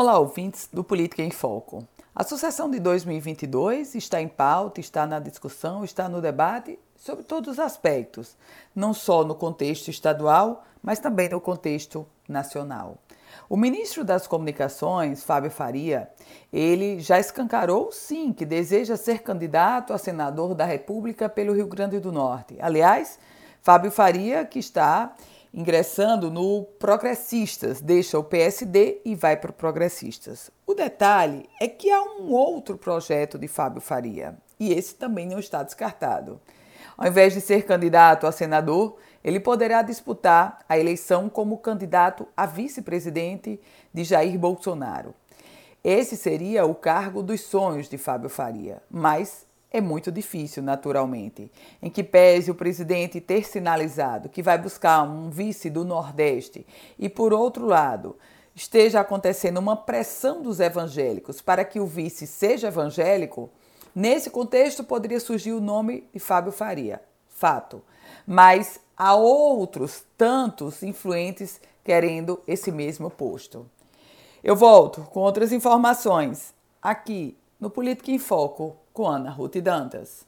Olá, ouvintes do Política em Foco. A sucessão de 2022 está em pauta, está na discussão, está no debate sobre todos os aspectos, não só no contexto estadual, mas também no contexto nacional. O ministro das Comunicações, Fábio Faria, ele já escancarou sim que deseja ser candidato a senador da República pelo Rio Grande do Norte. Aliás, Fábio Faria que está ingressando no Progressistas, deixa o PSD e vai para o Progressistas. O detalhe é que há um outro projeto de Fábio Faria e esse também não está descartado. Ao invés de ser candidato a senador, ele poderá disputar a eleição como candidato a vice-presidente de Jair Bolsonaro. Esse seria o cargo dos sonhos de Fábio Faria, mas é muito difícil, naturalmente, em que pese o presidente ter sinalizado que vai buscar um vice do Nordeste e, por outro lado, esteja acontecendo uma pressão dos evangélicos para que o vice seja evangélico, nesse contexto poderia surgir o nome de Fábio Faria. Fato. Mas há outros tantos influentes querendo esse mesmo posto. Eu volto com outras informações aqui no Política em Foco com Ana Ruth Dantas.